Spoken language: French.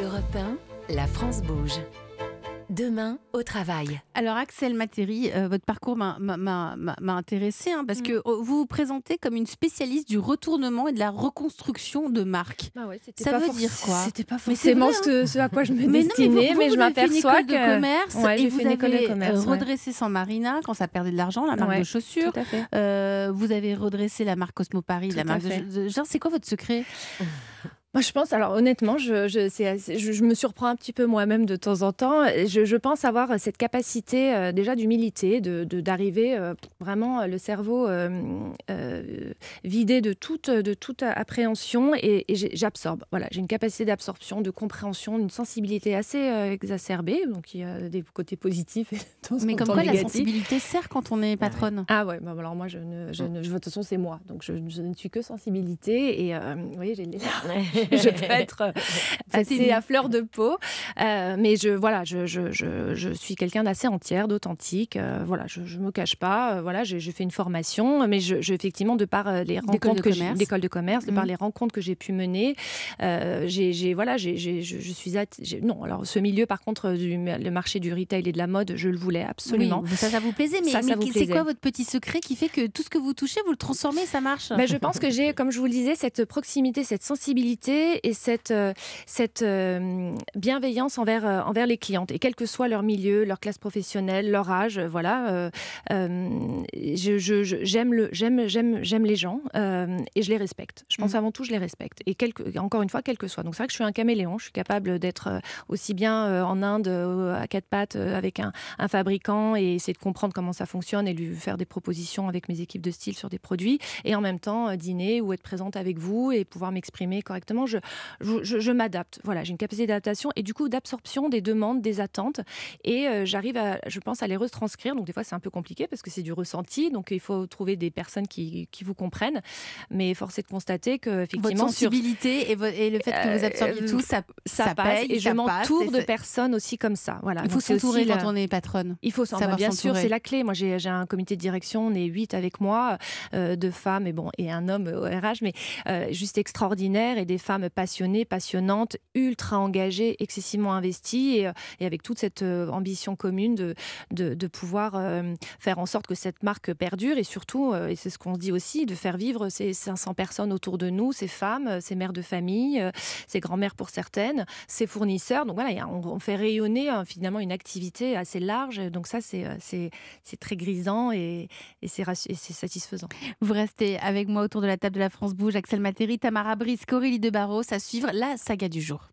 Europe 1, la France bouge. Demain, au travail. Alors Axel Matéry, euh, votre parcours m'a- m'a- m'a m'a intéressé hein, parce Mm. que oh, vous vous présentez comme une spécialiste du retournement et de la reconstruction de marques. Bah ouais, Ça pas veut forc- dire quoi? C'était pas Mais c'est forcément vrai, ce, ce à quoi je me Mais non, mais destinais, vous- mais, vous, je m'aperçois que de commerce Ouais, et j'ai vous fait une école de avez commerce, euh, ouais. redressé San Marina quand ça perdait de l'argent, la marque de chaussures. Euh, vous avez redressé la marque Cosmo Paris, Tout la marque de- genre, c'est quoi votre secret? Moi, je pense, alors honnêtement, je, je, c'est assez- je, je me surprends un petit peu moi-même de temps en temps. Je, je pense avoir cette capacité euh, déjà d'humilité, de, de- d'arriver euh, vraiment euh, le cerveau euh, euh, vidé de toute, de toute appréhension et, j'absorbe. Voilà, j'ai une capacité d'absorption, de compréhension, une sensibilité assez euh, exacerbée, donc il y a des côtés positifs et de Mais comme quoi la sensibilité sert quand on est patronne. Ah ouais, bah alors moi, je ne, je ne- je- de toute façon, c'est moi. Donc, je, je ne suis que sensibilité. Et euh, vous voyez, j'ai les larmes. je peux être euh, assez à fleur de peau. Euh, mais je, voilà, je, je, je, je suis quelqu'un d'assez entière, d'authentique. Euh, voilà, je ne me cache pas. Euh, voilà, j'ai fait une formation. Mais je, effectivement, de par les D'école rencontres de commerce. d'école de commerce, de par Mhm. les rencontres que j'ai pu mener, j'ai, voilà, j'ai, j'ai- je, je suis... non, alors ce milieu, par contre, du, le marché du retail et de la mode, je le voulais absolument. Oui, ça, ça vous plaisait, mais, Ça, mais vous c'est quoi votre petit secret qui fait que tout ce que vous touchez, vous le transformez, ça marche? Ben, je pense que j'ai, comme je vous le disais, cette proximité, cette sensibilité et cette, euh, cette euh, bienveillance envers, euh, envers les clientes. Et quel que soit leur milieu, leur classe professionnelle, leur âge, voilà, je, je- je- j'aime, le, j'aime, j'aime, j'aime les gens et je les respecte. Je pense Mhm. avant tout, je les respecte. Et encore une fois, quel que soit. Donc c'est vrai que je suis un caméléon. Je suis capable d'être aussi bien en Inde à quatre pattes avec un, un fabricant et essayer de comprendre comment ça fonctionne et lui faire des propositions avec mes équipes de style sur des produits et en même temps dîner ou être présente avec vous et pouvoir m'exprimer correctement. Je, je, je- je m'adapte. Voilà, j'ai une capacité d'adaptation et du coup d'absorption des demandes, des attentes et euh, j'arrive à, je pense, à les retranscrire. Donc des fois c'est un peu compliqué parce que c'est du ressenti, donc il faut trouver des personnes qui, qui vous comprennent. Mais force est de constater que Votre effectivement sur sensibilité et, le fait que vous absorbiez Euh, tout, ça, ça, passe passe et je m'entoure de personnes aussi comme ça. Voilà. Il faut s'entourer quand la- on est patronne. il faut s'en Savoir bien sûr, s'entourer. c'est la clé. Moi, j'ai un comité de direction, on est huit avec moi, euh, deux femmes et bon et un homme au RH, mais euh, juste extraordinaire et des femmes passionnées, passionnantes, ultra engagées, excessivement investies et, euh, et avec toute cette euh, ambition commune de, de, pouvoir euh, faire en sorte que cette marque perdure et surtout, et c'est ce qu'on se dit aussi, de faire vivre ces 500 personnes autour de nous, ces femmes, ces mères de famille, ces grands-mères pour certaines, ces fournisseurs. Donc voilà, on, fait rayonner euh, finalement une activité assez large. Donc ça, c'est très grisant et, et c'est satisfaisant. Vous restez avec moi autour de la table de la France Bouge, Axel Matéry, Tamara Brice, Corélie de À suivre la saga du jour.